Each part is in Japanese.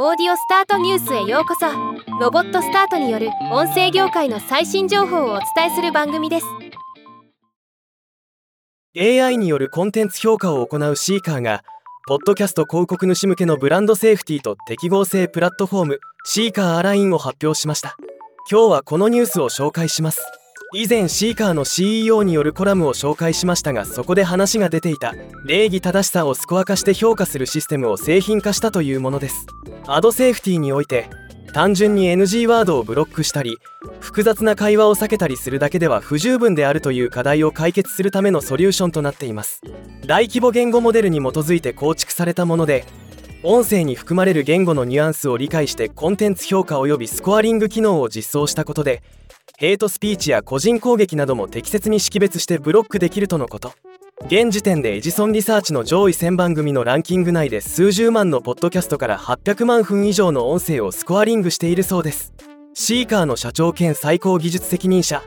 オーディオスタートニュースへようこそ。ロボットスタートによる音声業界の最新情報をお伝えする番組です。AI によるコンテンツ評価を行うシーカーがポッドキャスト広告主向けのブランドセーフティと適合性プラットフォームシーカーアラインを発表しました。今日はこのニュースを紹介します。以前シーカーの CEO によるコラムを紹介しましたがそこで話が出ていた。礼儀正しさをスコア化して評価するシステムを製品化したというものです。アドセーフティにおいて単純に NG ワードをブロックしたり複雑な会話を避けたりするだけでは不十分であるという課題を解決するためのソリューションとなっています。大規模言語モデルに基づいて構築されたもので音声に含まれる言語のニュアンスを理解してコンテンツ評価及びスコアリング機能を実装したことでヘイトスピーチや個人攻撃なども適切に識別してブロックできるとのこと。現時点でエジソンリサーチの上位1000番組のランキング内で数十万のポッドキャストから800万分以上の音声をスコアリングしているそうです。シーカーの社長兼最高技術責任者。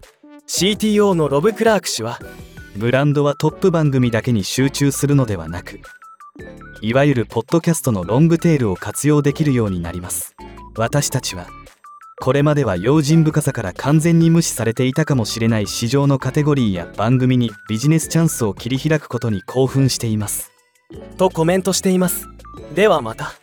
CTO のロブ・クラーク氏はブランドはトップ番組だけに集中するのではなくいわゆるポッドキャストのロングテールを活用できるようになります。私たちはこれまでは用心深さから完全に無視されていたかもしれない市場のカテゴリーや番組にビジネスチャンスを切り開くことに興奮しています。とコメントしています。ではまた。